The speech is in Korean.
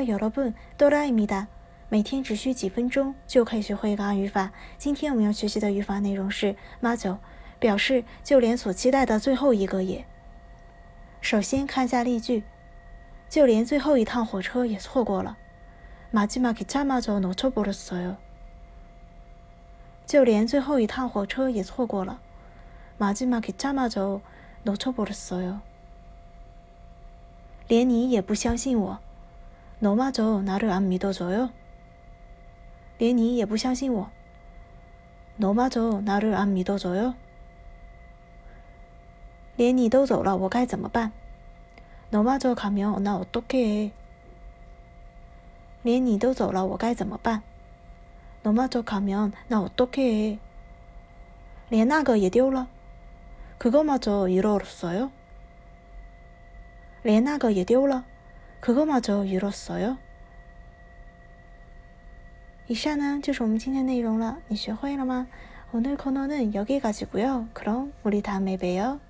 러분，哆啦입니다。每天只需几分钟就可以学会一个汉语法。今天我们要学习的语法内容是马九，表示就连所期待的最后一个也。首先看下例句，就连最后一趟火车也错过了。마지막기차마저놓쳐버렸어 요。 就连最后一趟火车也错过了。마지막기차마저놓쳐버렸어 요。 连你也不相信我。 너마저나를안믿어줘 요。 连你也不相信我。너마저나를안믿어줘 요。 连你都走了，我该怎么办？너마저가면나어떡해连你都走了，我该怎么办？너마저가면나어떡해连那个也丢了。그거마저잃었어 요。 连那个也丢了。 그거마저잃었어 요。 以上呢就是我们今天内容了，你学会了吗？오늘코너는여기까지고요그럼우리다음에봬요